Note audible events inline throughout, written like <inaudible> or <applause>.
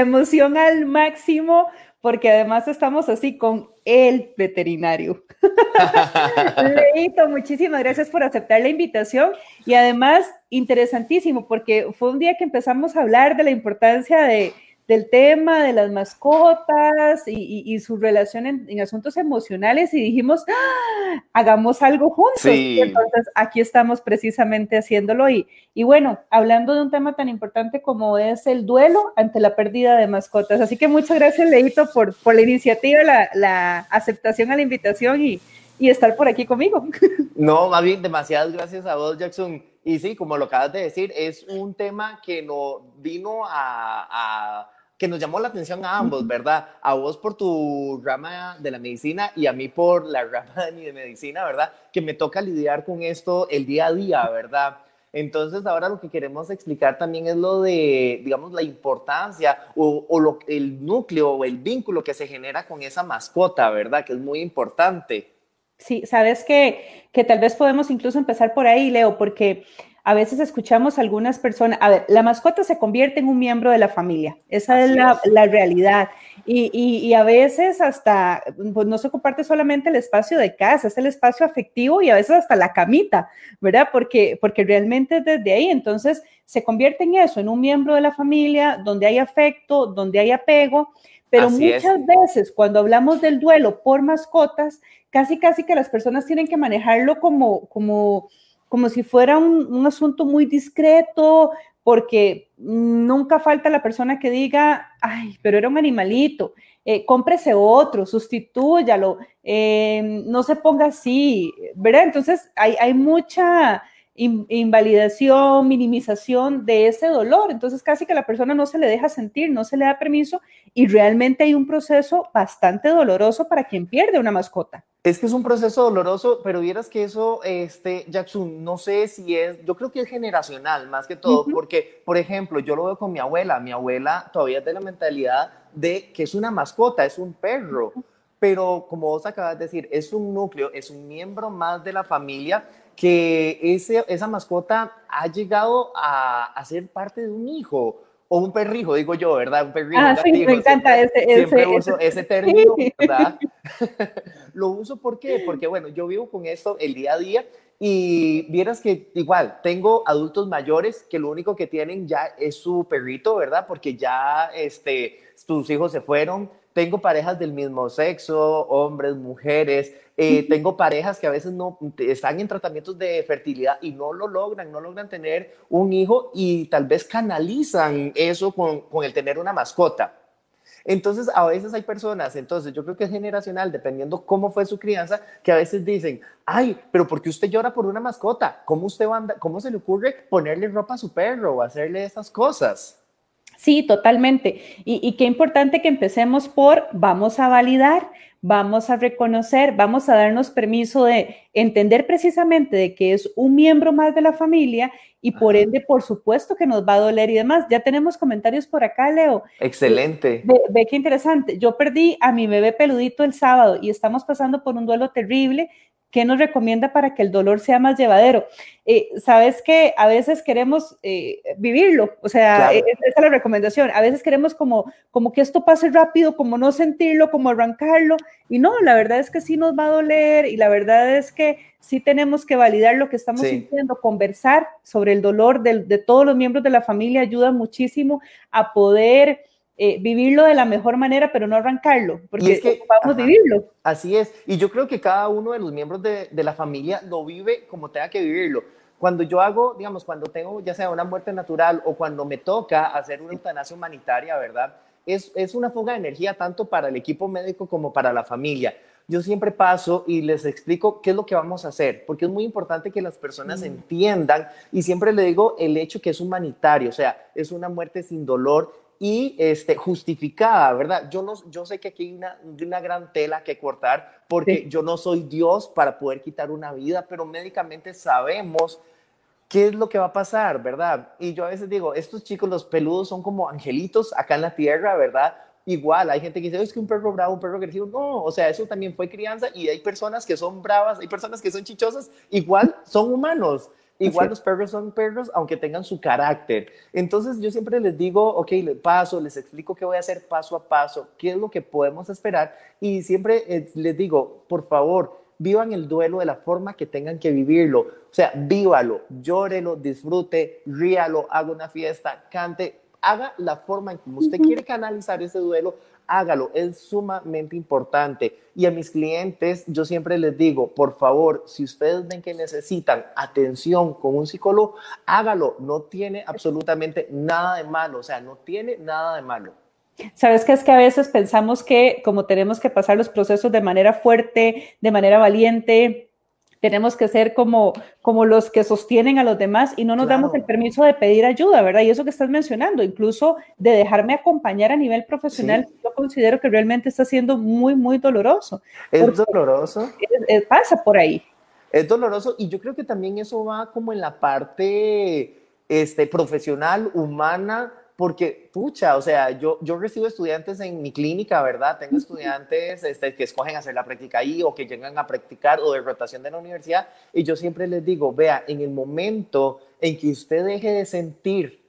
emoción al máximo porque además estamos así con el veterinario. <laughs> Leito, muchísimas gracias por aceptar la invitación y además interesantísimo porque fue un día que empezamos a hablar de la importancia de del tema de las mascotas y, su relación en, asuntos emocionales y dijimos, ¡Ah! hagamos algo juntos. entonces aquí estamos precisamente haciéndolo y, y bueno, hablando de un tema tan importante como es el duelo ante la pérdida de mascotas. Así que muchas gracias, Leito, por, por la iniciativa, la, la aceptación a la invitación y, y estar por aquí conmigo. <laughs> No, más bien, demasiadas gracias a vos, Jackson. Y sí, como lo acabas de decir, es un tema que no vino a que nos llamó la atención a ambos, ¿verdad? A vos por tu rama de la medicina y a mí por la rama de mi medicina, ¿verdad? Que me toca lidiar con esto el día a día, ¿verdad? Entonces, ahora lo que queremos explicar también es lo de, digamos, la importancia o, lo, el núcleo o el vínculo que se genera con esa mascota, ¿verdad? Que es muy importante. Sí, sabes que, que tal vez podemos incluso empezar por ahí, Leo, porque a veces escuchamos a algunas personas, a ver, la mascota se convierte en un miembro de la familia, esa es la, realidad. Y, a veces hasta, pues no se comparte solamente el espacio de casa, es el espacio afectivo y a veces hasta la camita, ¿verdad? Porque, porque realmente desde ahí, entonces se convierte en eso, en un miembro de la familia, donde hay afecto, donde hay apego. Pero muchas veces cuando hablamos del duelo por mascotas, casi casi que las personas tienen que manejarlo como, como, como si fuera un, asunto muy discreto, porque nunca falta la persona que diga, ay, pero era un animalito, eh, cómprese otro, sustitúyalo, eh, no se ponga así, ¿verdad? Entonces hay, hay mucha invalidación, minimización de ese dolor. Entonces casi que la persona no se le deja sentir, no se le da permiso y realmente hay un proceso bastante doloroso para quien pierde una mascota. Es que es un proceso doloroso, pero vieras que eso, este, Jackson, no sé si es, yo creo que es generacional más que todo, porque, por ejemplo, yo lo veo con mi abuela, mi abuela todavía es de la mentalidad de que es una mascota, es un perro, pero como vos acabas de decir, es un núcleo, es un miembro más de la familia que ese, esa mascota ha llegado a, a ser parte de un hijo o un perrijo, digo yo, ¿verdad? Un perrijo. Ah, sí, me encanta ese, siempre uso ese término, ¿verdad? <laughs> Lo uso ¿por qué? porque, bueno, yo vivo con esto el día a día y vieras que igual tengo adultos mayores que lo único que tienen ya es su perrito, ¿verdad? Porque ya este, sus hijos se fueron, tengo parejas del mismo sexo, hombres, mujeres, eh, tengo parejas que a veces no están en tratamientos de fertilidad y no lo logran, no logran tener un hijo y tal vez canalizan eso con, con el tener una mascota. Entonces, a veces hay personas, entonces yo creo que es generacional, dependiendo cómo fue su crianza, que a veces dicen, ay, pero ¿por qué usted llora por una mascota? ¿Cómo, usted va ¿Cómo se le ocurre ponerle ropa a su perro o hacerle esas cosas? Sí, totalmente. Y, qué importante que empecemos por vamos a validar, vamos a reconocer, vamos a darnos permiso de entender precisamente de que es un miembro más de la familia y por ende, por supuesto que nos va a doler y demás. Ya tenemos comentarios por acá, Leo. Excelente. ve, qué interesante. Yo perdí a mi bebé peludito el sábado y estamos pasando por un duelo terrible ¿Qué nos recomienda para que el dolor sea más llevadero? Eh, Sabes que a veces queremos eh, vivirlo, o sea, e, e, esa es la recomendación. A veces queremos como, como que esto pase rápido, como no sentirlo, como arrancarlo. Y no, la verdad es que sí nos va a doler y la verdad es que sí tenemos que validar lo que estamos sintiendo, conversar sobre el dolor de, de todos los miembros de la familia ayuda muchísimo a poder eh, vivirlo de la mejor manera, pero no arrancarlo, porque es que, vamos a vivirlo. Así es, y yo creo que cada uno de los miembros de, de, la familia lo vive como tenga que vivirlo. Cuando yo hago, digamos, cuando tengo ya sea una muerte natural o cuando me toca hacer una eutanasia humanitaria, ¿verdad? Es, es una fuga de energía tanto para el equipo médico como para la familia yo siempre paso y les explico qué es lo que vamos a hacer, porque es muy importante que las personas mm. entiendan y siempre le digo el hecho que es humanitario, o sea, es una muerte sin dolor y este, justificada, ¿verdad? Yo, no, yo sé que aquí hay una, una gran tela que cortar porque yo no soy Dios para poder quitar una vida, pero médicamente sabemos qué es lo que va a pasar, ¿verdad? Y yo a veces digo, estos chicos, los peludos, son como angelitos acá en la tierra, ¿verdad? Igual, hay gente que dice, es que un perro bravo, un perro agresivo. No, o sea, eso también fue crianza y hay personas que son bravas, hay personas que son chichosas, igual son humanos Igual los perros son perros, aunque tengan su carácter. Entonces yo siempre les digo, ok, le paso, les explico qué voy a hacer paso a paso, qué es lo que podemos esperar y siempre eh, les digo, por favor, vivan el duelo de la forma que tengan que vivirlo. O sea, vívalo, llórelo, disfrute, ríalo, haga una fiesta, cante, haga la forma en como usted quiere canalizar ese duelo, hágalo, es sumamente importante. Y a mis clientes yo siempre les digo, por favor, si ustedes ven que necesitan atención con un psicólogo, hágalo, no tiene absolutamente nada de malo, o sea, no tiene nada de malo. Sabes que es que a veces pensamos que como tenemos que pasar los procesos de manera fuerte, de manera valiente, tenemos que ser como, como los que sostienen a los demás y no nos damos el permiso de pedir ayuda, ¿verdad? Y eso que estás mencionando, incluso de dejarme acompañar a nivel profesional, yo considero que realmente está siendo muy, muy doloroso. Es doloroso. pasa por ahí. Es doloroso y yo creo que también eso va como en la parte este, profesional, humana, porque, pucha, o sea, yo, yo recibo estudiantes en mi clínica, ¿verdad? Tengo estudiantes este, que escogen hacer la práctica ahí o que llegan a practicar o de rotación de la universidad y yo siempre les digo, vea, en el momento en que usted deje de sentir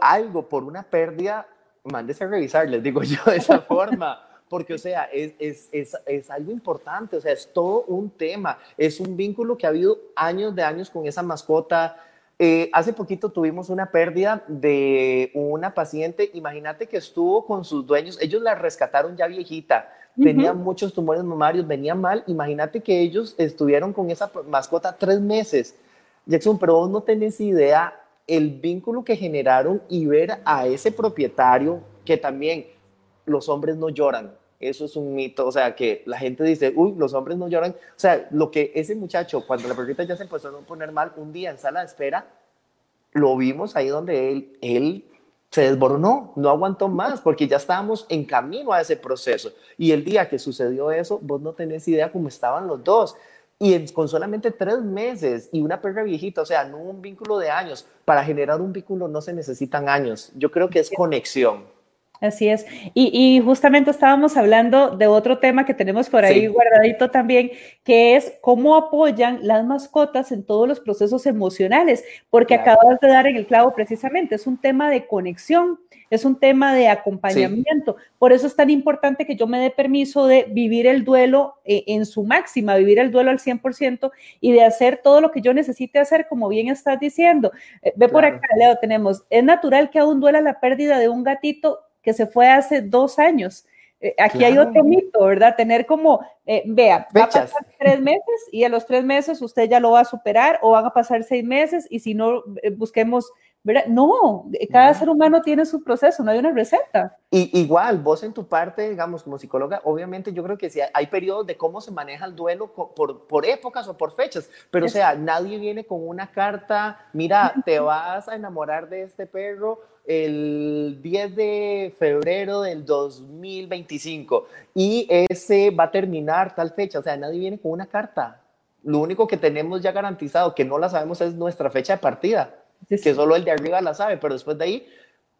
algo por una pérdida, mándese a revisar, les digo yo de esa <laughs> forma. Porque, o sea, es, es, es, es, algo importante, o sea, es todo un tema, es un vínculo que ha habido años de años con esa mascota, eh, hace poquito tuvimos una pérdida de una paciente, imagínate que estuvo con sus dueños, ellos la rescataron ya viejita, tenía muchos tumores mamarios, venía mal, imagínate que ellos estuvieron con esa mascota tres meses. Jackson, pero vos no tenés idea el vínculo que generaron y ver a ese propietario que también los hombres no lloran. Eso es un mito, o sea, que la gente dice, uy, los hombres no lloran. O sea, lo que ese muchacho, cuando la perrita ya se empezó a poner mal, un día en sala de espera, lo vimos ahí donde él, él se desboronó, no aguantó más, porque ya estábamos en camino a ese proceso. Y el día que sucedió eso, vos no tenés idea cómo estaban los dos. Y con solamente tres meses y una perra viejita, o sea, no un vínculo de años. Para generar un vínculo no se necesitan años. Yo creo que es conexión. Así es. Y, justamente estábamos hablando de otro tema que tenemos por ahí guardadito también, que es cómo apoyan las mascotas en todos los procesos emocionales, porque acabas de dar en el clavo precisamente, es un tema de conexión, es un tema de acompañamiento. Por eso es tan importante que yo me dé permiso de vivir el duelo eh, en su máxima, vivir el duelo al 100% y de hacer todo lo que yo necesite hacer, como bien estás diciendo. Eh, ve por acá, Leo, tenemos, es natural que aún duela la pérdida de un gatito que se fue hace dos años. Eh, aquí hay otro mito, ¿verdad? Tener como, eh, vea, va a pasar tres meses y a los tres meses usted ya lo va a superar o van a pasar seis meses y si no, eh, busquemos no, cada ser humano tiene su proceso, no hay una receta. Y igual, vos en tu parte, digamos, como psicóloga, obviamente yo creo que sí hay periodos de cómo se maneja el duelo por, por épocas o por fechas, pero o sea, nadie viene con una carta, mira, te vas a enamorar de este perro el 10 de febrero del 2025 y ese va a terminar tal fecha, o sea, nadie viene con una carta. Lo único que tenemos ya garantizado, que no la sabemos, es nuestra fecha de partida que solo el de arriba la sabe, pero después de ahí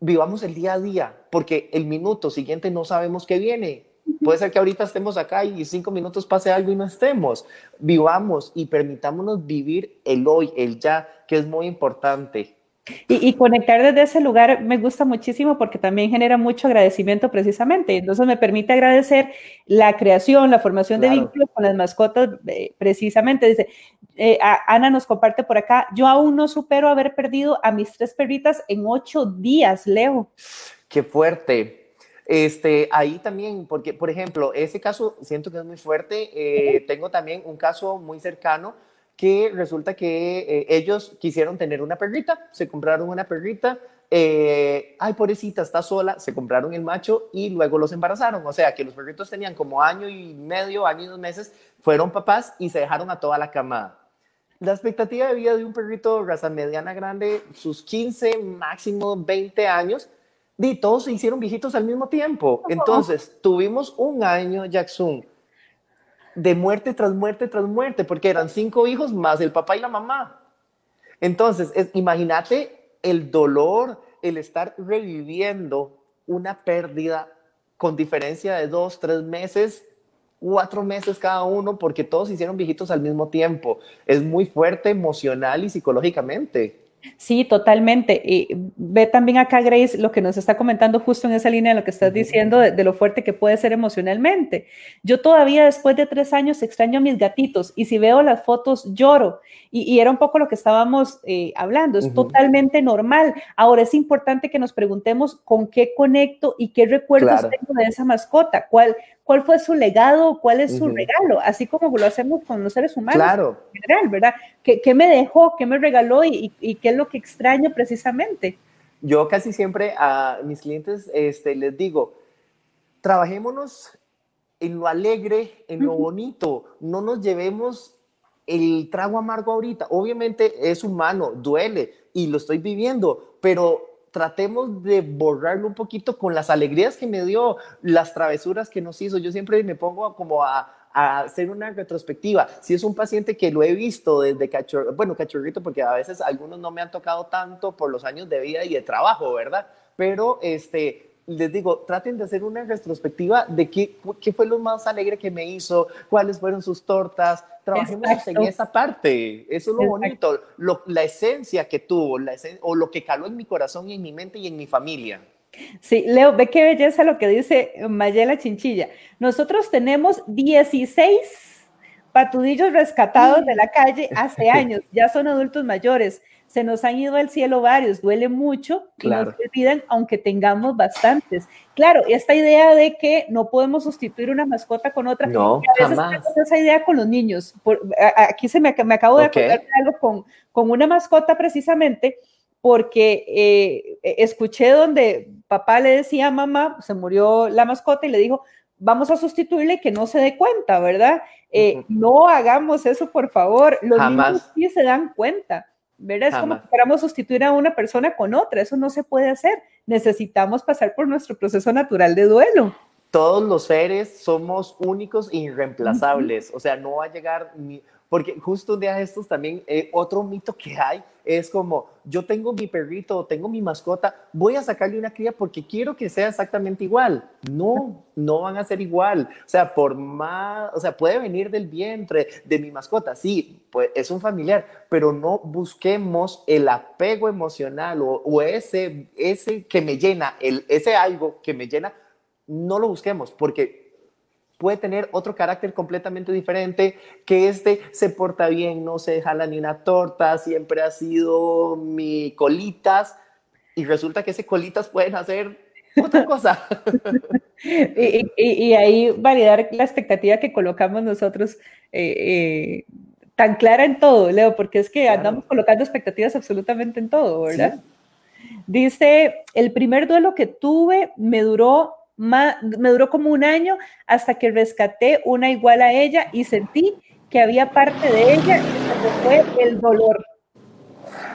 vivamos el día a día, porque el minuto siguiente no sabemos qué viene. Puede ser que ahorita estemos acá y cinco minutos pase algo y no estemos. Vivamos y permitámonos vivir el hoy, el ya, que es muy importante. Y, conectar desde ese lugar me gusta muchísimo porque también genera mucho agradecimiento precisamente. Entonces me permite agradecer la creación, la formación de vínculos con las mascotas eh, precisamente. Dice, eh, Ana nos comparte por acá, yo aún no supero haber perdido a mis tres perritas en ocho días, Leo. Qué fuerte. Este, ahí también, porque, por ejemplo, ese caso siento que es muy fuerte. Eh, tengo también un caso muy cercano que resulta que eh, ellos quisieron tener una perrita, se compraron una perrita, eh, ay, pobrecita, está sola, se compraron el macho y luego los embarazaron. O sea, que los perritos tenían como año y medio, año y dos meses, fueron papás y se dejaron a toda la camada. La expectativa de vida de un perrito raza mediana grande, sus 15, máximo 20 años, y todos se hicieron viejitos al mismo tiempo. Entonces, tuvimos un año, Jackson, de muerte tras muerte tras muerte, porque eran cinco hijos más el papá y la mamá. Entonces, imagínate el dolor, el estar reviviendo una pérdida con diferencia de dos, tres meses cuatro meses cada uno porque todos hicieron viejitos al mismo tiempo. Es muy fuerte emocional y psicológicamente. Sí, totalmente. Y ve también acá, Grace, lo que nos está comentando justo en esa línea de lo que estás diciendo, de, lo fuerte que puede ser emocionalmente. Yo todavía después de tres años extraño a mis gatitos y si veo las fotos lloro. Y, era un poco lo que estábamos eh, hablando, es totalmente normal. Ahora es importante que nos preguntemos con qué conecto y qué recuerdos tengo de esa mascota, cuál, cuál fue su legado, cuál es su regalo, así como lo hacemos con los seres humanos claro. en general, ¿verdad? ¿Qué, ¿Qué, me dejó, qué me regaló y, y, qué es lo que extraño precisamente? Yo casi siempre a mis clientes este, les digo, trabajémonos en lo alegre, en lo bonito, no nos llevemos el trago amargo ahorita. Obviamente es humano, duele y lo estoy viviendo, pero tratemos de borrarlo un poquito con las alegrías que me dio, las travesuras que nos hizo. Yo siempre me pongo como a, hacer una retrospectiva. Si es un paciente que lo he visto desde cachorro, bueno, cachorrito, porque a veces algunos no me han tocado tanto por los años de vida y de trabajo, ¿verdad? Pero este, les digo, traten de hacer una retrospectiva de qué, qué fue lo más alegre que me hizo, cuáles fueron sus tortas, trabajemos en esa parte, eso es lo bonito, la esencia que tuvo, la o lo que caló en mi corazón y en mi mente y en mi familia. Sí, Leo, ve qué belleza lo que dice Mayela Chinchilla. Nosotros tenemos 16 patudillos rescatados de la calle hace <laughs> años, ya son adultos mayores se nos han ido al cielo varios, duele mucho y nos olvidan, aunque tengamos bastantes. Claro, esta idea de que no podemos sustituir una mascota con otra, no, a veces jamás. esa idea con los niños. aquí se me, me acabo de acordar de algo con, con una mascota precisamente, porque eh, escuché donde papá le decía a mamá, se murió la mascota y le dijo, vamos a sustituirle que no se dé cuenta, ¿verdad? Eh, no hagamos eso, por favor. Los niños sí se dan cuenta. ¿Verdad? Es como que queramos sustituir a una persona con otra, eso no se puede hacer. Necesitamos pasar por nuestro proceso natural de duelo. Todos los seres somos únicos e irreemplazables, o sea, no va a llegar ni, porque justo un día de estos también, eh, otro mito que hay es como, yo tengo mi perrito tengo mi mascota, voy a sacarle una cría porque quiero que sea exactamente igual. No, no van a ser igual. O sea, por más, o sea, puede venir del vientre de mi mascota, sí, pues es un familiar, pero no busquemos el apego emocional o, o ese, ese que me llena, el, ese algo que me llena, no lo busquemos porque puede tener otro carácter completamente diferente, que este se porta bien, no se jala ni una torta, siempre ha sido mi colitas, y resulta que ese colitas pueden hacer otra cosa. <laughs> y, ahí validar la expectativa que colocamos nosotros eh, eh, tan clara en todo, Leo, porque es que andamos colocando expectativas absolutamente en todo, ¿verdad? Dice, el primer duelo que tuve me duró me duró como un año hasta que rescaté una igual a ella y sentí que había parte de ella y fue el dolor.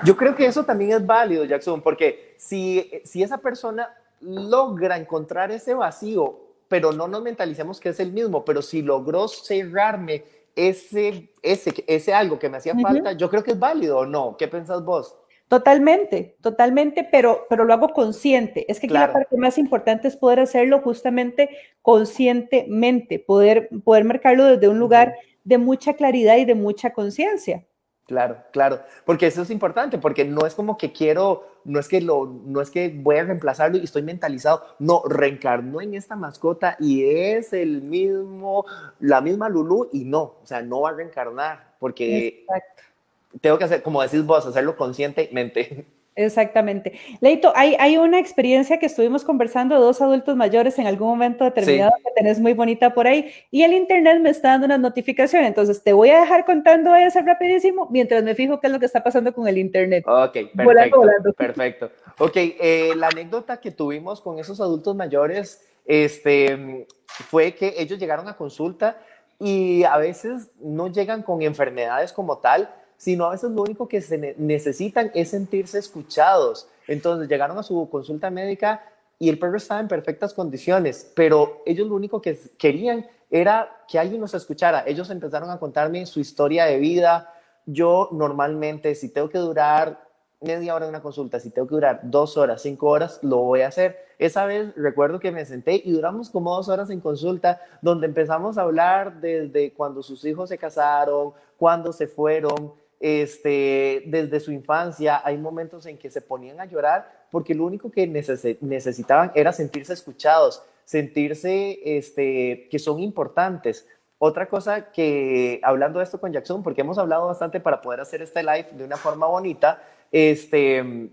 Yo creo que eso también es válido, Jackson, porque si, si esa persona logra encontrar ese vacío, pero no nos mentalicemos que es el mismo, pero si logró cerrarme ese, ese, ese algo que me hacía falta, yo creo que es válido o no. ¿Qué pensás vos? Totalmente, totalmente, pero, pero lo hago consciente. Es que la parte más importante es poder hacerlo justamente conscientemente, poder, poder marcarlo desde un lugar de mucha claridad y de mucha conciencia. Claro, claro, porque eso es importante, porque no es como que quiero, no es que lo, no es que voy a reemplazarlo y estoy mentalizado, no, reencarnó en esta mascota y es el mismo, la misma Lulu y no, o sea, no va a reencarnar, porque Exacto tengo que hacer, como decís vos, hacerlo conscientemente. Exactamente. Leito, hay, hay una experiencia que estuvimos conversando de dos adultos mayores en algún momento determinado que tenés muy bonita por ahí y el internet me está dando una notificación, entonces te voy a dejar contando eso rapidísimo mientras me fijo qué es lo que está pasando con el internet. Ok, perfecto. Perfecto. Ok, eh, la anécdota que tuvimos con esos adultos mayores este, fue que ellos llegaron a consulta y a veces no llegan con enfermedades como tal, sino a veces lo único que se necesitan es sentirse escuchados. Entonces llegaron a su consulta médica y el perro estaba en perfectas condiciones, pero ellos lo único que querían era que alguien nos escuchara. Ellos empezaron a contarme su historia de vida. Yo normalmente, si tengo que durar media hora en una consulta, si tengo que durar dos horas, cinco horas, lo voy a hacer. Esa vez recuerdo que me senté y duramos como dos horas en consulta, donde empezamos a hablar desde cuando sus hijos se casaron, cuando se fueron, este, desde su infancia. Hay momentos en que se ponían a llorar porque lo único que necesitaban era sentirse escuchados, sentirse este, que son importantes. Otra cosa que, hablando de esto con Jackson, porque hemos hablado bastante para poder hacer este live de una forma bonita, este,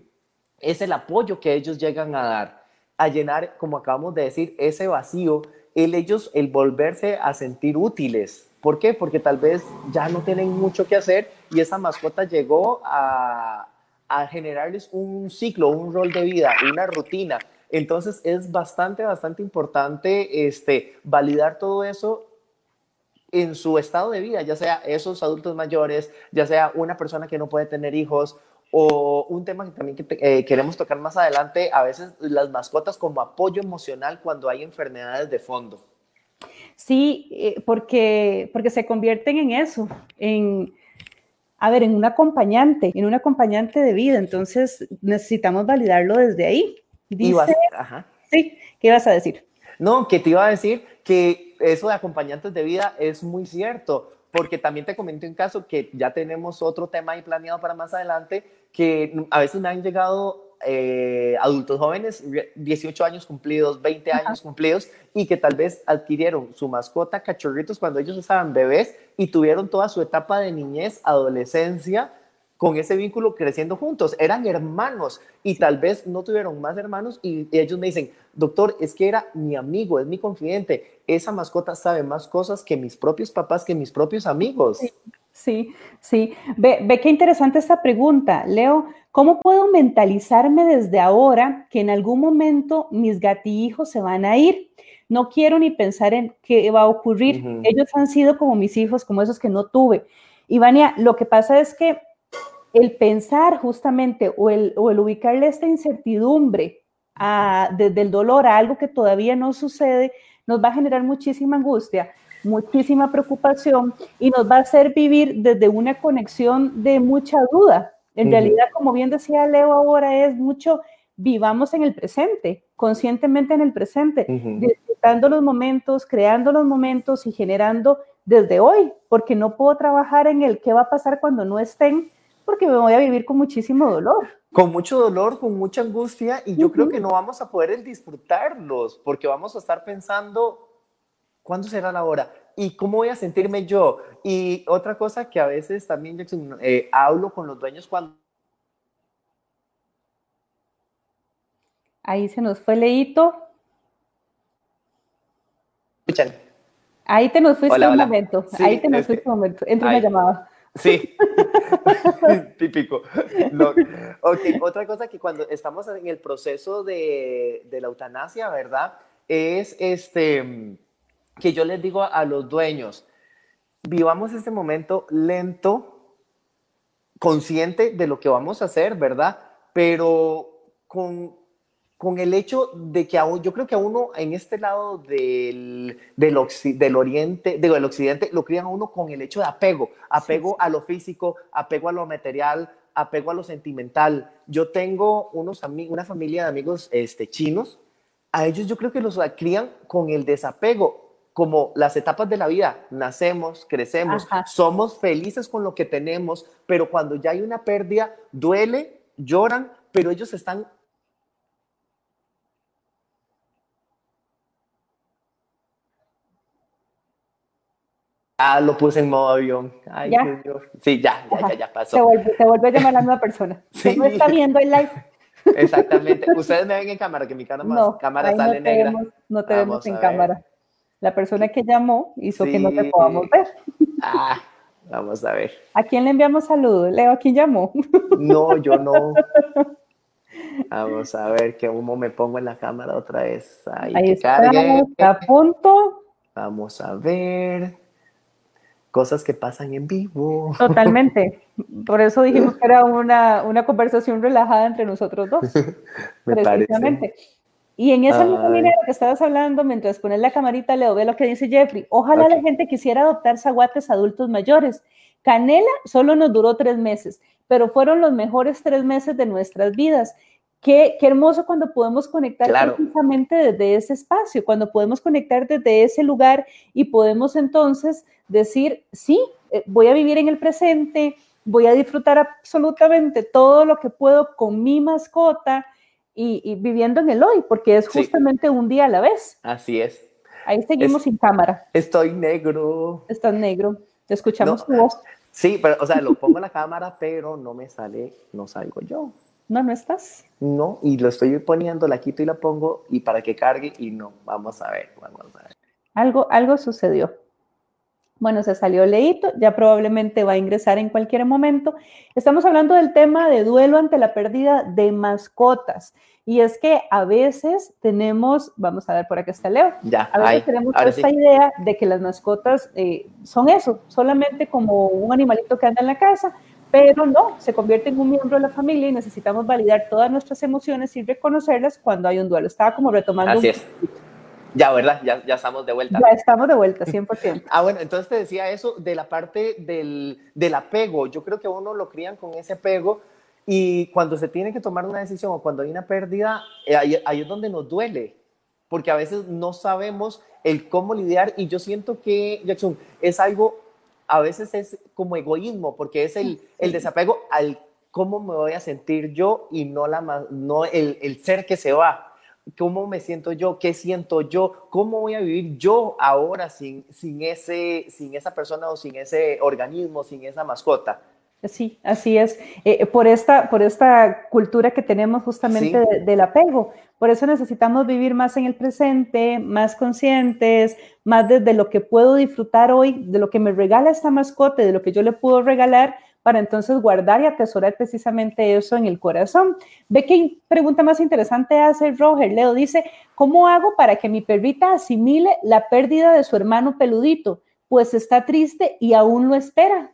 es el apoyo que ellos llegan a dar, a llenar, como acabamos de decir, ese vacío, el ellos, el volverse a sentir útiles. ¿Por qué? Porque tal vez ya no tienen mucho que hacer y esa mascota llegó a, a generarles un ciclo, un rol de vida, una rutina. Entonces es bastante, bastante importante este, validar todo eso en su estado de vida, ya sea esos adultos mayores, ya sea una persona que no puede tener hijos o un tema que también eh, queremos tocar más adelante, a veces las mascotas como apoyo emocional cuando hay enfermedades de fondo. Sí, eh, porque, porque se convierten en eso, en, a ver, en un acompañante, en un acompañante de vida, entonces necesitamos validarlo desde ahí. Dice, Sí, ¿qué ibas a decir? No, que te iba a decir que eso de acompañantes de vida es muy cierto, porque también te comento un caso que ya tenemos otro tema ahí planeado para más adelante, que a veces me han llegado eh, adultos jóvenes, 18 años cumplidos, 20 años cumplidos, y que tal vez adquirieron su mascota cachorritos cuando ellos estaban bebés y tuvieron toda su etapa de niñez, adolescencia, con ese vínculo creciendo juntos. Eran hermanos y tal vez no tuvieron más hermanos y, ellos me dicen, doctor, es que era mi amigo, es mi confidente. Esa mascota sabe más cosas que mis propios papás, que mis propios amigos. Sí, sí. Ve, ve qué interesante esta pregunta, Leo. ¿Cómo puedo mentalizarme desde ahora que en algún momento mis gatijos se van a ir? No quiero ni pensar en qué va a ocurrir. Ellos han sido como mis hijos, como esos que no tuve. Y Vania, lo que pasa es que el pensar justamente o el, ubicarle esta incertidumbre desde el dolor a algo que todavía no sucede, nos va a generar muchísima angustia, muchísima preocupación y nos va a hacer vivir desde una conexión de mucha duda. En realidad, como bien decía Leo ahora, es mucho vivamos en el presente, conscientemente en el presente, disfrutando los momentos, creando los momentos y generando desde hoy, porque no puedo trabajar en el qué va a pasar cuando no estén, porque me voy a vivir con muchísimo dolor. Con mucho dolor, con mucha angustia, y yo creo que no vamos a poder disfrutarlos, porque vamos a estar pensando, ¿cuándo será la hora? ¿Y cómo voy a sentirme yo? Y otra cosa que a veces también eh, hablo con los dueños cuando... Ahí se nos fue Leito. Escuchan. Ahí te nos fuiste un momento. Ahí te nos fuiste un momento. Entra una llamada. Sí, <laughs> <laughs> típico. Ok, otra cosa que cuando estamos en el proceso de, la eutanasia, ¿verdad? Es este, que yo les digo a, los dueños, vivamos este momento lento, consciente de lo que vamos a hacer, ¿verdad? Pero con con el hecho de que aún, yo creo que a uno en este lado del, del, del oriente, del occidente, lo crían a uno con el hecho de apego, apego a lo físico, apego a lo material, apego a lo sentimental. Yo tengo unos una familia de amigos este, chinos, a ellos yo creo que los crían con el desapego, como las etapas de la vida, nacemos, crecemos, somos felices con lo que tenemos, pero cuando ya hay una pérdida, duele, lloran, pero ellos están Ah, lo puse en modo avión. Ay, Dios. Sí, ya, ya, ya, pasó. Se vuelve, a llamar la nueva persona. <laughs> Sí. no está viendo el live. Exactamente. Ustedes me ven en cámara, que mi cámara, sale negra. no te vemos en cámara. La persona que llamó hizo que no te podamos ver. Ah, vamos a ver. ¿A quién le enviamos saludos? Leo, ¿a quién llamó? No, yo no. <laughs> Vamos a ver, que humo me pongo en la cámara otra vez. Ahí, Ahí está, a punto. Vamos a ver cosas que pasan en vivo. Totalmente. <laughs> Por eso dijimos que era una, una conversación relajada entre nosotros dos. <laughs> Me precisamente. Y en esa misma línea que estabas hablando, mientras pones la camarita, Leo, ve lo que dice Jeffrey. Ojalá la gente quisiera adoptar zaguates adultos mayores. Canela solo nos duró tres meses, pero fueron los mejores tres meses de nuestras vidas. Qué, qué, hermoso cuando podemos conectar precisamente desde ese espacio, cuando podemos conectar desde ese lugar y podemos entonces decir, sí, eh, voy a vivir en el presente, voy a disfrutar absolutamente todo lo que puedo con mi mascota y, viviendo en el hoy, porque es justamente un día a la vez. Así es. Ahí seguimos sin cámara. Estoy negro. Estás negro. Te escuchamos tu voz. Sí, pero, o sea, lo pongo en la cámara, pero no me sale, no salgo yo. No, no estás. No, y lo estoy poniendo, la quito y la pongo y para que cargue y no. Vamos a ver, vamos a ver. Algo, algo sucedió. Bueno, se salió Leito, ya probablemente va a ingresar en cualquier momento. Estamos hablando del tema de duelo ante la pérdida de mascotas. Y es que a veces tenemos, vamos a ver por acá está Leo, ya, a veces tenemos esta idea de que las mascotas eh, son eso, solamente como un animalito que anda en la casa, pero no, se convierte en un miembro de la familia y necesitamos validar todas nuestras emociones y reconocerlas cuando hay un duelo. Estaba como retomando. Así es. Ya, ¿verdad? Ya, ya estamos de vuelta. Ya estamos de vuelta, 100%. <laughs> ah, bueno, entonces te decía eso de la parte del, del apego. Yo creo que uno lo crían con ese apego y cuando se tiene que tomar una decisión o cuando hay una pérdida, eh, ahí, ahí es donde nos duele, porque a veces no sabemos el cómo lidiar y yo siento que, Jackson, es algo a veces es como egoísmo, porque es el, <laughs> el desapego al cómo me voy a sentir yo y no, la, no el, el ser que se va. ¿Cómo me siento yo? ¿Qué siento yo? ¿Cómo voy a vivir yo ahora sin, sin, ese, sin esa persona o sin ese organismo, sin esa mascota? Sí, así es. Eh, por, esta, por esta cultura que tenemos justamente del apego. Por eso necesitamos vivir más en el presente, más conscientes, más desde lo que puedo disfrutar hoy, de lo que me regala esta mascota, de lo que yo le puedo regalar, para entonces guardar y atesorar precisamente eso en el corazón. Ve qué pregunta más interesante hace Roger. Leo dice, ¿cómo hago para que mi perrita asimile la pérdida de su hermano peludito? Pues está triste y aún lo espera.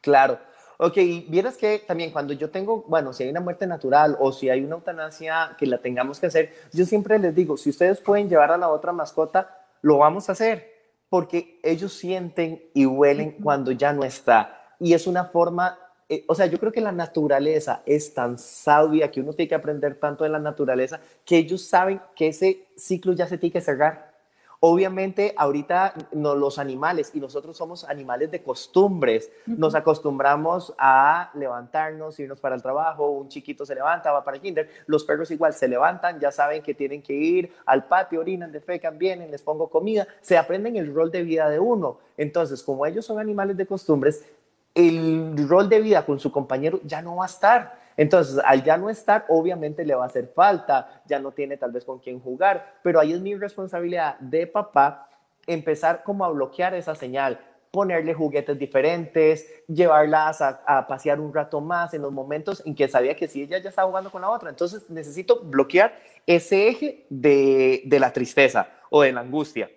Claro. Ok, vieras que también cuando yo tengo, bueno, si hay una muerte natural o si hay una eutanasia que la tengamos que hacer, yo siempre les digo, si ustedes pueden llevar a la otra mascota, lo vamos a hacer, porque ellos sienten y huelen cuando ya no está. Y es una forma, eh, o sea, yo creo que la naturaleza es tan sabia que uno tiene que aprender tanto de la naturaleza que ellos saben que ese ciclo ya se tiene que cerrar Obviamente, ahorita no, los animales, y nosotros somos animales de costumbres, nos acostumbramos a levantarnos, irnos para el trabajo, un chiquito se levanta, va para el kinder, los perros igual se levantan, ya saben que tienen que ir al patio, orinan, defecan, vienen, les pongo comida, se aprenden el rol de vida de uno. Entonces, como ellos son animales de costumbres, el rol de vida con su compañero ya no va a estar. Entonces, al ya no estar, obviamente le va a hacer falta, ya no tiene tal vez con quién jugar, pero ahí es mi responsabilidad de papá empezar como a bloquear esa señal, ponerle juguetes diferentes, llevarlas a, pasear un rato más en los momentos en que sabía que sí, ella ya estaba jugando con la otra. Entonces necesito bloquear ese eje de, de la tristeza o de la angustia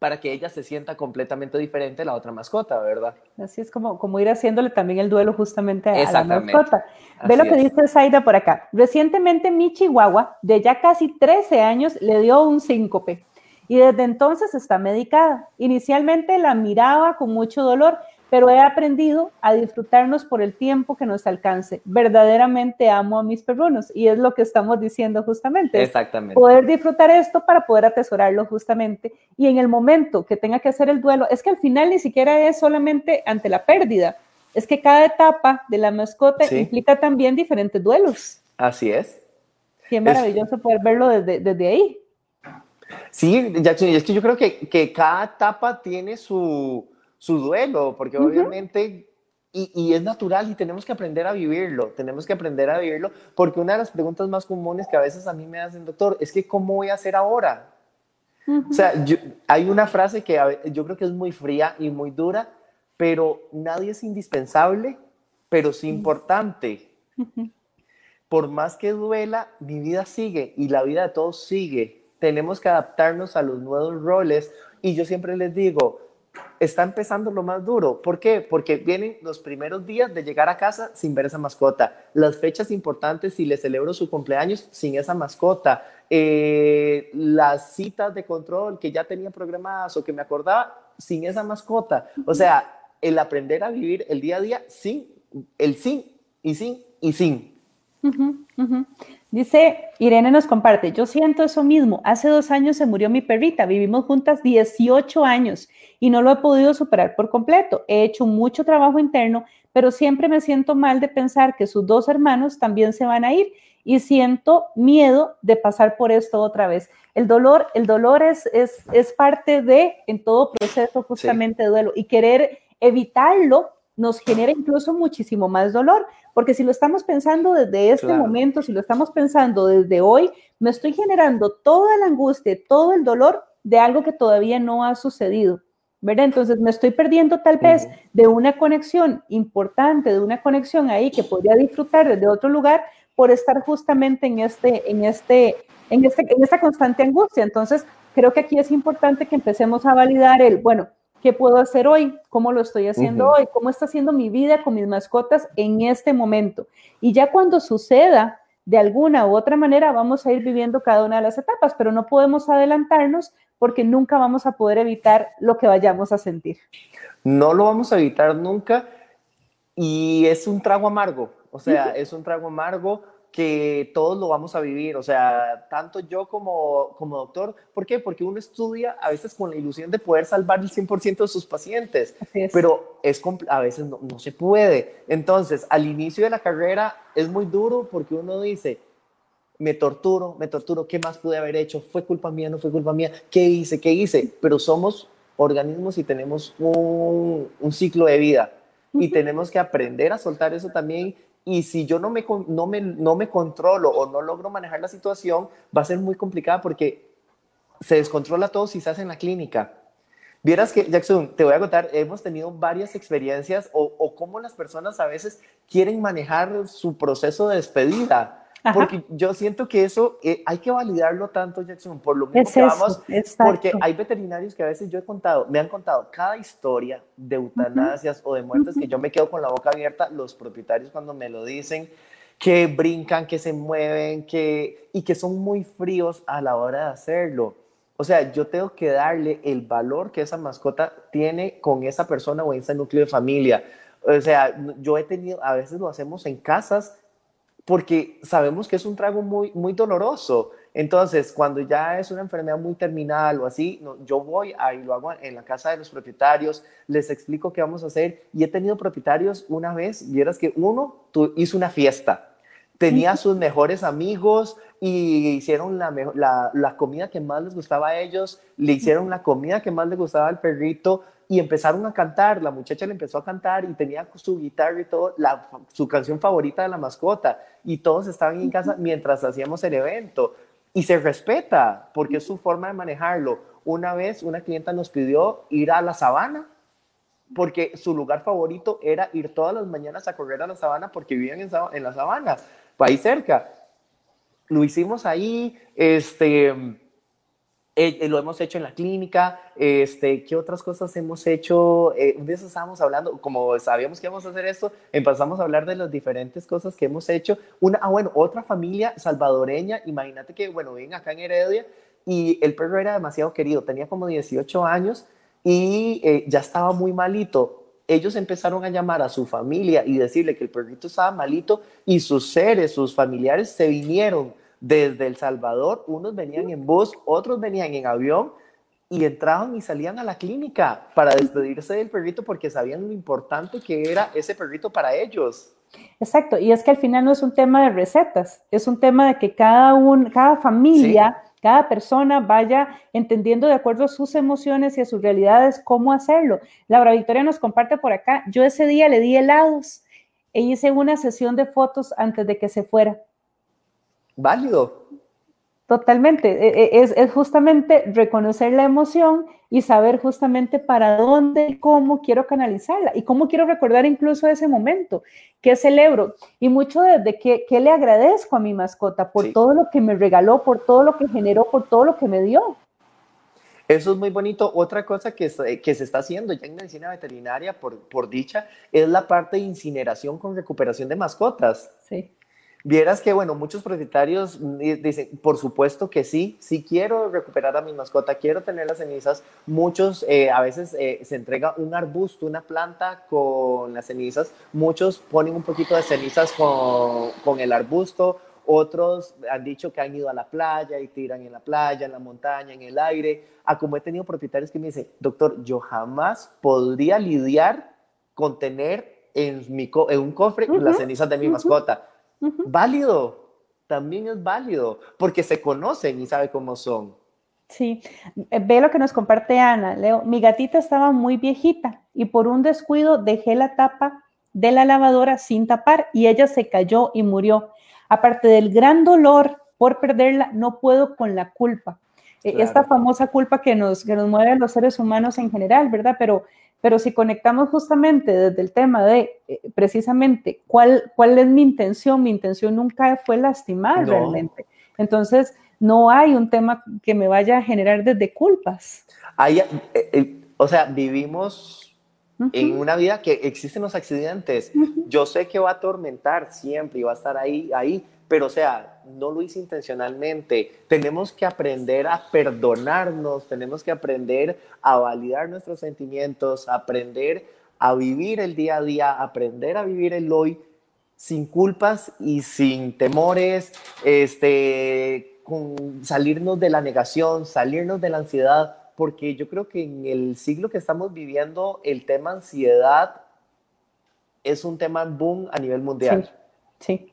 para que ella se sienta completamente diferente a la otra mascota, ¿verdad? Así es como, como ir haciéndole también el duelo justamente a la mascota. Ve lo que dice Zaida por acá. Recientemente mi chihuahua, de ya casi 13 años, le dio un síncope y desde entonces está medicada. Inicialmente la miraba con mucho dolor, pero he aprendido a disfrutarnos por el tiempo que nos alcance. Verdaderamente amo a mis perrunos y es lo que estamos diciendo justamente. Exactamente. Poder disfrutar esto para poder atesorarlo justamente y en el momento que tenga que hacer el duelo, es que al final ni siquiera es solamente ante la pérdida, es que cada etapa de la mascota implica también diferentes duelos. Así es. Qué maravilloso poder verlo desde, desde ahí. Sí, Jackson, y es que yo creo que, que cada etapa tiene su, su duelo, porque obviamente, y, y, es natural y tenemos que aprender a vivirlo, tenemos que aprender a vivirlo, porque una de las preguntas más comunes que a veces a mí me hacen, doctor, es que ¿cómo voy a hacer ahora? O sea, hay una frase que yo creo que es muy fría y muy dura, pero nadie es indispensable, pero sí importante. Por más que duela, mi vida sigue y la vida de todos sigue. Tenemos que adaptarnos a los nuevos roles y yo siempre les digo, está empezando lo más duro. ¿Por qué? Porque vienen los primeros días de llegar a casa sin ver esa mascota, las fechas importantes si le celebro su cumpleaños sin esa mascota, eh, las citas de control que ya tenía programadas o que me acordaba sin esa mascota. O sea, el aprender a vivir el día a día sin, el sin y sin y sin. Dice, Irene nos comparte, yo siento eso mismo, hace dos años se murió mi perrita, vivimos juntas 18 años y no lo he podido superar por completo. He hecho mucho trabajo interno, pero siempre me siento mal de pensar que sus dos hermanos también se van a ir y siento miedo de pasar por esto otra vez. El dolor, el dolor es, es, es parte de, en todo proceso justamente de duelo y querer evitarlo nos genera incluso muchísimo más dolor, porque si lo estamos pensando desde este momento, si lo estamos pensando desde hoy, me estoy generando toda la angustia, todo el dolor de algo que todavía no ha sucedido. ¿verdad? Entonces me estoy perdiendo tal vez de una conexión importante, de una conexión ahí que podría disfrutar desde otro lugar por estar justamente en este, en este, en este, en esta constante angustia. Entonces creo que aquí es importante que empecemos a validar el, bueno, ¿Qué puedo hacer hoy? ¿Cómo lo estoy haciendo hoy? ¿Cómo está haciendo mi vida con mis mascotas en este momento? Y ya cuando suceda, de alguna u otra manera, vamos a ir viviendo cada una de las etapas, pero no podemos adelantarnos porque nunca vamos a poder evitar lo que vayamos a sentir. No lo vamos a evitar nunca y es un trago amargo, o sea, es un trago amargo que todos lo vamos a vivir, o sea, tanto yo como, como doctor, ¿por qué? Porque uno estudia a veces con la ilusión de poder salvar el 100% de sus pacientes, pero es, a veces no, no se puede. Entonces, al inicio de la carrera es muy duro porque uno dice, me torturo, me torturo, ¿qué más pude haber hecho? ¿Fue culpa mía? ¿No fue culpa mía? ¿Qué hice? ¿Qué hice? Pero somos organismos y tenemos un, un ciclo de vida y tenemos que aprender a soltar eso también y si yo no me, no, me, no me controlo o no logro manejar la situación, va a ser muy complicada porque se descontrola todo si hace en la clínica. Vieras que, Jackson, te voy a contar, hemos tenido varias experiencias o, o cómo las personas a veces quieren manejar su proceso de despedida. Porque yo siento que eso eh, hay que validarlo tanto, Jackson, por lo mismo que vamos, porque hay veterinarios que a veces yo he contado, me han contado cada historia de eutanasias o de muertes que yo me quedo con la boca abierta, los propietarios cuando me lo dicen, que brincan, que se mueven, que, y que son muy fríos a la hora de hacerlo. O sea, yo tengo que darle el valor que esa mascota tiene con esa persona o en ese núcleo de familia. O sea, yo he tenido, a veces lo hacemos en casas porque sabemos que es un trago muy, muy doloroso. Entonces, cuando ya es una enfermedad muy terminal o así, yo voy ahí lo hago en la casa de los propietarios, les explico qué vamos a hacer. Y he tenido propietarios una vez, vieras que uno hizo una fiesta, tenía sus mejores amigos y hicieron la, la, la comida que más les gustaba a ellos, le hicieron la comida que más le gustaba al perrito, y empezaron a cantar, la muchacha le empezó a cantar y tenía su guitarra y todo, la, su canción favorita de la mascota, y todos estaban en casa mientras hacíamos el evento. Y se respeta, porque es su forma de manejarlo. Una vez una clienta nos pidió ir a la sabana, porque su lugar favorito era ir todas las mañanas a correr a la sabana, porque vivían en, en la sabana, ahí cerca. Lo hicimos ahí, este eh, lo hemos hecho en la clínica, este, ¿qué otras cosas hemos hecho? Eh, de eso estábamos hablando, como sabíamos que íbamos a hacer esto, empezamos a hablar de las diferentes cosas que hemos hecho. Una, ah, bueno, otra familia salvadoreña, imagínate que, bueno, ven acá en Heredia y el perro era demasiado querido, tenía como 18 años y eh, ya estaba muy malito. Ellos empezaron a llamar a su familia y decirle que el perrito estaba malito y sus seres, sus familiares se vinieron desde El Salvador, unos venían en bus, otros venían en avión y entraban y salían a la clínica para despedirse del perrito porque sabían lo importante que era ese perrito para ellos. Exacto, y es que al final no es un tema de recetas, es un tema de que cada, un, cada familia, cada persona vaya entendiendo de acuerdo a sus emociones y a sus realidades cómo hacerlo. Laura Victoria nos comparte por acá, yo ese día le di helados e hice una sesión de fotos antes de que se fuera válido. Totalmente, e, e, es, es, justamente reconocer la emoción y saber justamente para dónde y cómo quiero canalizarla y cómo quiero recordar incluso ese momento, qué celebro y mucho de qué, le agradezco a mi mascota por todo lo que me regaló, por todo lo que generó, por todo lo que me dio. Eso es muy bonito. Otra cosa que, que se está haciendo ya en medicina veterinaria, por, por dicha, es la parte de incineración con recuperación de mascotas. Sí Vieras que, bueno, muchos propietarios dicen, por supuesto que sí, sí quiero recuperar a mi mascota, quiero tener las cenizas. Muchos, eh, a veces eh, se entrega un arbusto, una planta con las cenizas. Muchos ponen un poquito de cenizas con, con el arbusto. Otros han dicho que han ido a la playa y tiran en la playa, en la montaña, en el aire. A como he tenido propietarios que me dicen, doctor, yo jamás podría lidiar con tener en, mi, en un cofre las cenizas de mi mascota Válido, también es válido, porque se conocen y sabe cómo son. Sí, eh, ve lo que nos comparte Ana, Leo. Mi gatita estaba muy viejita y por un descuido dejé la tapa de la lavadora sin tapar y ella se cayó y murió. Aparte del gran dolor por perderla, no puedo con la culpa. E, esta famosa culpa que nos, que nos mueve a los seres humanos en general, ¿verdad? Pero pero si conectamos justamente desde el tema de eh, precisamente cuál, cuál es mi intención, mi intención nunca fue lastimar realmente. Entonces, no hay un tema que me vaya a generar desde culpas. Hay, eh, eh, o sea, vivimos en una vida que existen los accidentes. Yo sé que va a atormentar siempre y va a estar ahí, ahí, pero o sea, no lo hice intencionalmente. Tenemos que aprender a perdonarnos, tenemos que aprender a validar nuestros sentimientos, aprender a vivir el día a día, aprender a vivir el hoy sin culpas y sin temores, este, salirnos de la negación, salirnos de la ansiedad, porque yo creo que en el siglo que estamos viviendo el tema ansiedad es un tema boom a nivel mundial. Sí, sí.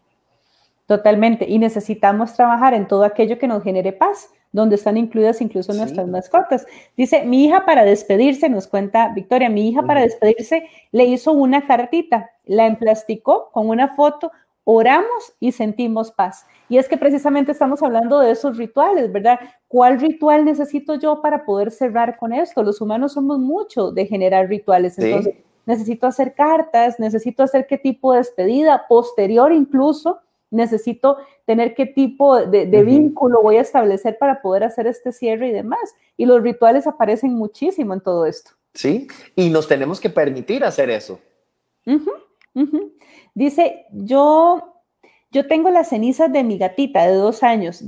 Totalmente. Y necesitamos trabajar en todo aquello que nos genere paz, donde están incluidas incluso nuestras mascotas. Dice, mi hija para despedirse, nos cuenta Victoria, mi hija para despedirse le hizo una cartita, la emplasticó con una foto, oramos y sentimos paz. Y es que precisamente estamos hablando de esos rituales, ¿verdad? ¿Cuál ritual necesito yo para poder cerrar con esto? Los humanos somos mucho de generar rituales. Entonces, necesito hacer cartas, necesito hacer qué tipo de despedida, posterior incluso necesito tener qué tipo de, vínculo voy a establecer para poder hacer este cierre y demás. Y los rituales aparecen muchísimo en todo esto. Sí, y nos tenemos que permitir hacer eso. Dice, yo, yo tengo las cenizas de mi gatita de dos años.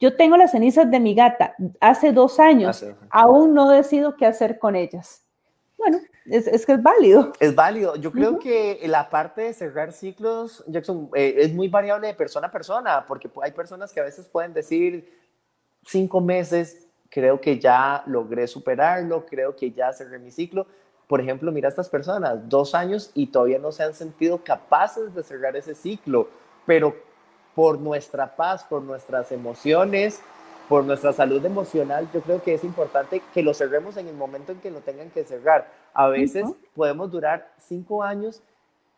yo tengo las cenizas de mi gata hace dos años. Aún no decido qué hacer con ellas. Bueno, es, que es válido. Es válido. Yo creo que la parte de cerrar ciclos, Jackson, eh, es muy variable de persona a persona, porque hay personas que a veces pueden decir cinco meses, creo que ya logré superarlo, creo que ya cerré mi ciclo. Por ejemplo, mira a estas personas, dos años y todavía no se han sentido capaces de cerrar ese ciclo, pero por nuestra paz, por nuestras emociones, por nuestra salud emocional, yo creo que es importante que lo cerremos en el momento en que lo tengan que cerrar. A veces podemos durar cinco años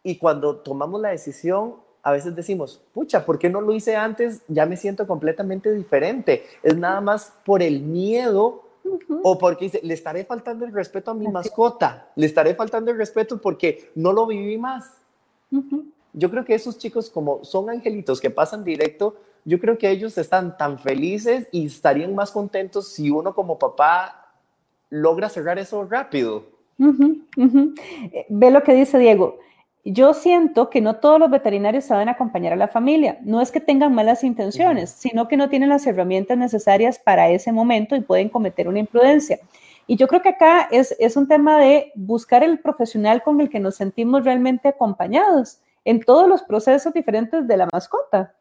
y cuando tomamos la decisión, a veces decimos, pucha, ¿por qué no lo hice antes? Ya me siento completamente diferente. Es nada más por el miedo o porque dice, le estaré faltando el respeto a mi mascota, le estaré faltando el respeto porque no lo viví más. Yo creo que esos chicos como son angelitos que pasan directo, yo creo que ellos están tan felices y estarían más contentos si uno como papá logra cerrar eso rápido. Eh, ve lo que dice Diego. Yo siento que no todos los veterinarios saben acompañar a la familia. No es que tengan malas intenciones, sino que no tienen las herramientas necesarias para ese momento y pueden cometer una imprudencia. Y yo creo que acá es, es un tema de buscar el profesional con el que nos sentimos realmente acompañados en todos los procesos diferentes de la mascota.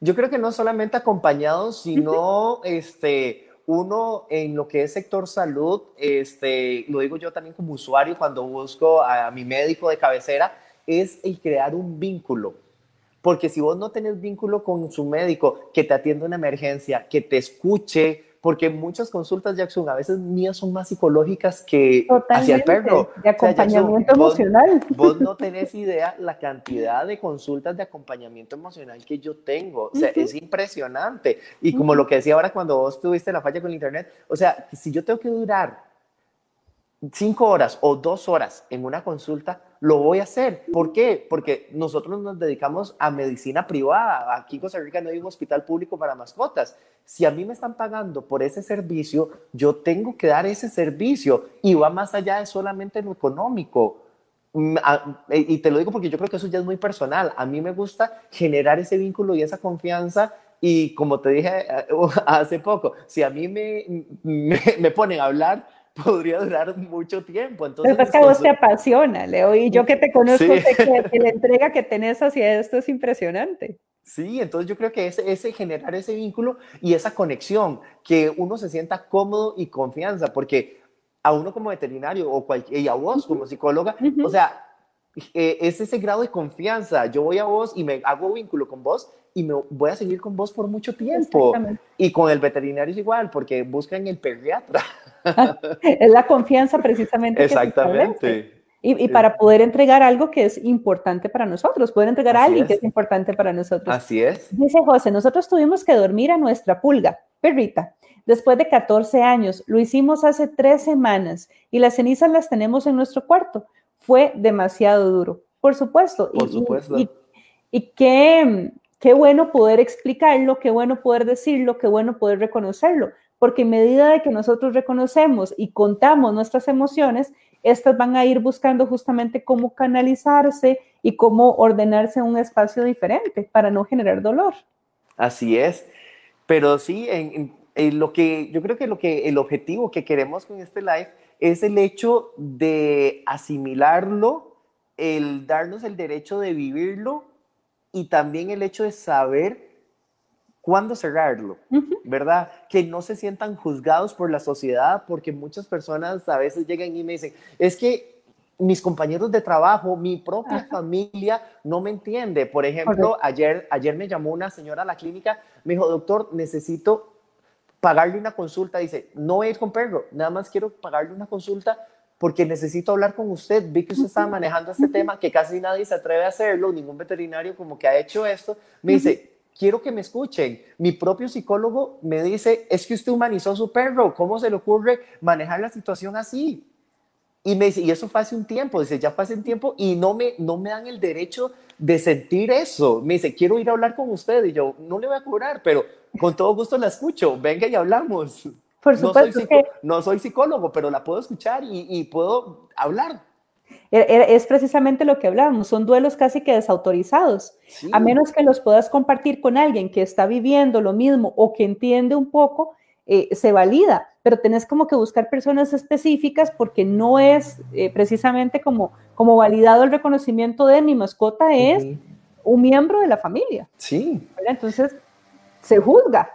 Yo creo que no solamente acompañados, sino este, uno en lo que es sector salud, este, lo digo yo también como usuario cuando busco a, mi médico de cabecera, es el crear un vínculo. Porque si vos no tenés vínculo con su médico, que te atienda una emergencia, que te escuche, porque muchas consultas, Jackson, a veces mías son más psicológicas que hacia el perro. De acompañamiento emocional. Vos, no tenés idea la cantidad de consultas de acompañamiento emocional que yo tengo. O sea, es impresionante. Y como lo que decía ahora cuando vos tuviste la falla con el internet, o sea, si yo tengo que durar cinco horas o dos horas en una consulta, lo voy a hacer. ¿Por qué? Porque nosotros nos dedicamos a medicina privada. Aquí en Costa Rica no hay un hospital público para mascotas. Si a mí me están pagando por ese servicio, yo tengo que dar ese servicio y va más allá de solamente lo económico. mm, y te lo digo porque yo creo que eso ya es muy personal. A mí me gusta generar ese vínculo y esa confianza y como te dije eh, <laughs> hace poco, si a mí me, me, ponen a hablar, podría durar mucho tiempo. Entonces, Pero es que a vos te apasiona, Leo, y yo que te conozco, sé que, la entrega que tenés hacia esto es impresionante. Sí, entonces yo creo que ese, ese, generar ese vínculo y esa conexión, que uno se sienta cómodo y confianza, porque a uno como veterinario o cualquier, y a vos como psicóloga, o sea, eh, es ese grado de confianza. Yo voy a vos y me hago vínculo con vos y me voy a seguir con vos por mucho tiempo. Y con el veterinario es igual, porque buscan el pediatra. <laughs> es la confianza precisamente. Exactamente. y, para poder entregar algo que es importante para nosotros, poder entregar a alguien que es importante para nosotros. Así es. Dice José, nosotros tuvimos que dormir a nuestra pulga, perrita, después de 14 años. Lo hicimos hace tres semanas y las cenizas las tenemos en nuestro cuarto fue demasiado duro. Por supuesto. Por supuesto. Y, qué, qué bueno poder explicarlo, qué bueno poder decirlo, qué bueno poder reconocerlo, porque en medida de que nosotros reconocemos y contamos nuestras emociones, estas van a ir buscando justamente cómo canalizarse y cómo ordenarse en un espacio diferente para no generar dolor. Así es. Pero sí, en, lo que yo creo que lo que el objetivo que queremos con este live es el hecho de asimilarlo, el darnos el derecho de vivirlo y también el hecho de saber cuándo cerrarlo, ¿verdad? Que no se sientan juzgados por la sociedad, porque muchas personas a veces llegan y me dicen, es que mis compañeros de trabajo, mi propia familia no me entiende. Por ejemplo, ayer, ayer me llamó una señora a la clínica, me dijo, doctor, necesito pagarle una consulta, dice, no voy a ir con perro, nada más quiero pagarle una consulta porque necesito hablar con usted. Vi que usted estaba manejando este tema, que casi nadie se atreve a hacerlo, ningún veterinario como que ha hecho esto. Me dice, quiero que me escuchen. Mi propio psicólogo me dice, es que usted humanizó su perro, ¿cómo se le ocurre manejar la situación así? Y me dice, y eso fue hace un tiempo, dice, ya fue hace un tiempo y no me, no me dan el derecho de sentir eso. Me dice, quiero ir a hablar con usted y yo, no le voy a cobrar, pero con todo gusto la escucho, venga y hablamos. Por supuesto. No soy, no soy psicólogo, pero la puedo escuchar y, puedo hablar. E, e, es precisamente lo que hablábamos, son duelos casi que desautorizados, a menos que los puedas compartir con alguien que está viviendo lo mismo o que entiende un poco, eh, se valida, pero tenés como que buscar personas específicas porque no es eh, precisamente como, como validado el reconocimiento de mi mascota es un miembro de la familia. Sí. Entonces, se juzga.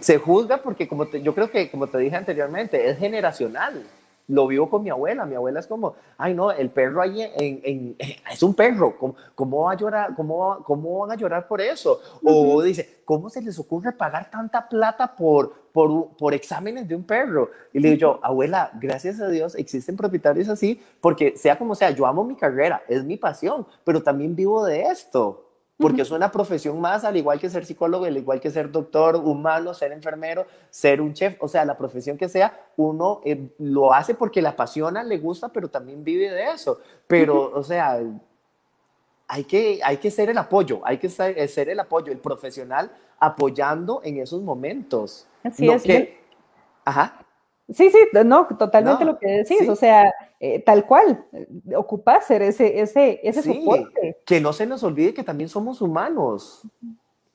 Se juzga porque como yo creo que, como te dije anteriormente, es generacional. Lo vivo con mi abuela. Mi abuela es como, ay no, el perro ahí en, es un perro. ¿Cómo, ¿Cómo, va a llorar? ¿Cómo, ¿Cómo van a llorar por eso? O dice, ¿cómo se les ocurre pagar tanta plata por, por, por exámenes de un perro? Y le digo yo, abuela, gracias a Dios existen propietarios así, porque sea como sea, yo amo mi carrera, es mi pasión, pero también vivo de esto porque es una profesión más, al igual que ser psicólogo, al igual que ser doctor humano, ser enfermero, ser un chef, o sea, la profesión que sea, uno eh, lo hace porque le apasiona, le gusta, pero también vive de eso. Pero, o sea, hay que, hay que ser el apoyo, hay que ser, eh, ser el apoyo, el profesional apoyando en esos momentos. Así es. ajá. Sí, sí, no, totalmente lo que decís, o sea, eh, tal cual, eh, ocupa ser ese, ese, ese soporte. Que no se nos olvide que también somos humanos,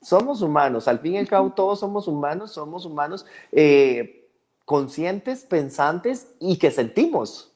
somos humanos, al fin y al cabo todos somos humanos, somos humanos eh, conscientes, pensantes y que sentimos.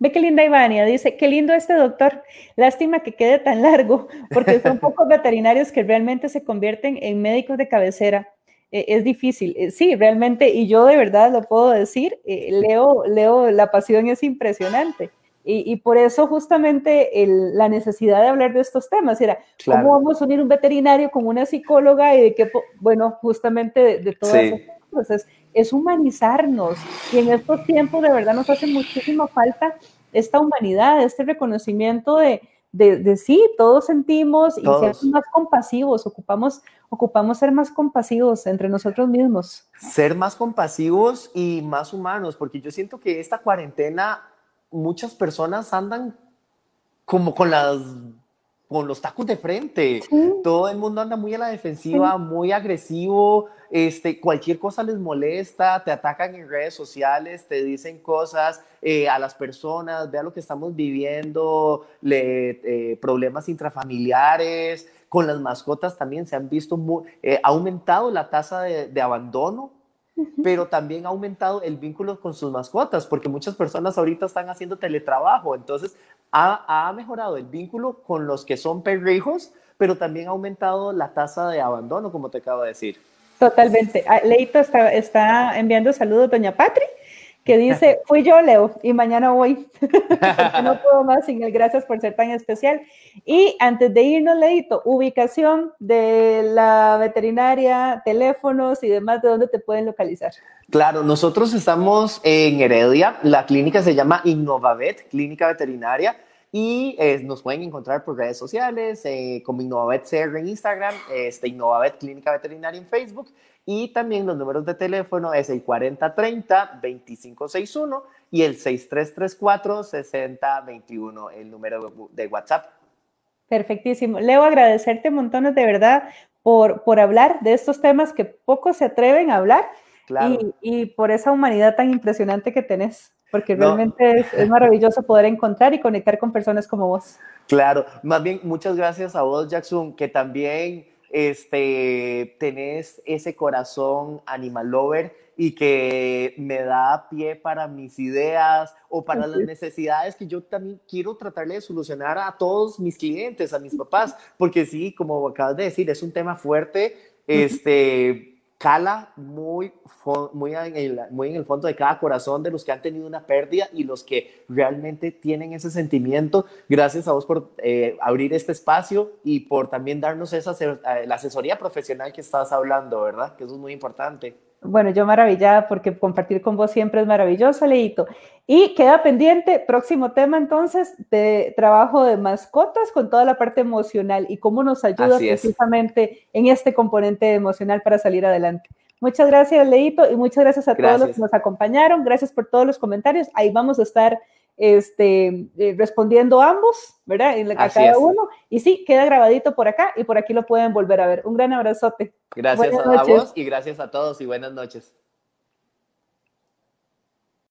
Ve qué linda Ivania, dice, qué lindo este doctor, lástima que quede tan largo, porque son <laughs> pocos veterinarios que realmente se convierten en médicos de cabecera. Eh, es difícil. Eh, sí, realmente, y yo de verdad lo puedo decir, eh, Leo, Leo, la pasión es impresionante. Y, por eso justamente la necesidad de hablar de estos temas era, ¿cómo vamos a unir un veterinario con una psicóloga y de qué, bueno, justamente de, de todas esas cosas? Es humanizarnos. Y en estos tiempos de verdad nos hace muchísima falta esta humanidad, este reconocimiento de, de, sí, todos sentimos y ser más compasivos, ocupamos, ocupamos ser más compasivos entre nosotros mismos. Ser más compasivos y más humanos, porque yo siento que esta cuarentena muchas personas andan como con las con los tacos de frente. Todo el mundo anda muy a la defensiva, muy agresivo, este, cualquier cosa les molesta, te atacan en redes sociales, te dicen cosas eh, a las personas, vea lo que estamos viviendo, le, eh, problemas intrafamiliares, con las mascotas también se han visto, muy, eh, ha aumentado la tasa de, de abandono pero también ha aumentado el vínculo con sus mascotas, porque muchas personas ahorita están haciendo teletrabajo, entonces ha, mejorado el vínculo con los que son perrijos, pero también ha aumentado la tasa de abandono, como te acabo de decir. Totalmente. Ah, Leito está, está enviando saludos, doña Patri, que dice, <laughs> fui yo, Leo, y mañana voy. <laughs> no puedo más sin el gracias por ser tan especial. Y antes de irnos, Leito, ubicación de la veterinaria, teléfonos y demás, ¿de dónde te pueden localizar? Claro, nosotros estamos en Heredia, la clínica se llama Innovavet, clínica veterinaria, y eh, nos pueden encontrar por redes sociales, eh, como Innovavet CR en Instagram, este, Innovavet Clínica Veterinaria en Facebook, y también los números de teléfono es el 4030-2561 y el 6334-6021, el número de WhatsApp. Perfectísimo. Leo, agradecerte montones de verdad por, por hablar de estos temas que pocos se atreven a hablar y, por esa humanidad tan impresionante que tenés, porque realmente es, maravilloso poder encontrar y conectar con personas como vos. Claro, más bien muchas gracias a vos, Jackson, que también este, tenés ese corazón animal lover y que me da pie para mis ideas o para las necesidades que yo también quiero tratarle de solucionar a todos mis clientes, a mis papás, porque sí, como acabas de decir, es un tema fuerte, este, cala muy, muy, en el, muy en el fondo de cada corazón de los que han tenido una pérdida y los que realmente tienen ese sentimiento. Gracias a vos por eh, abrir este espacio y por también darnos esa, eh, la asesoría profesional que estás hablando, ¿verdad? Que eso es muy importante. Bueno, yo maravillada porque compartir con vos siempre es maravilloso, Leito. Y queda pendiente, próximo tema entonces, de trabajo de mascotas con toda la parte emocional y cómo nos ayuda precisamente en este componente emocional para salir adelante. Muchas gracias, Leito, y muchas gracias a todos los que nos acompañaron. Gracias por todos los comentarios. Ahí vamos a estar este, eh, respondiendo ambos, ¿verdad? En la, a cada uno. Y sí, queda grabadito por acá y por aquí lo pueden volver a ver. Un gran abrazote. Gracias a vos y gracias a todos y buenas noches.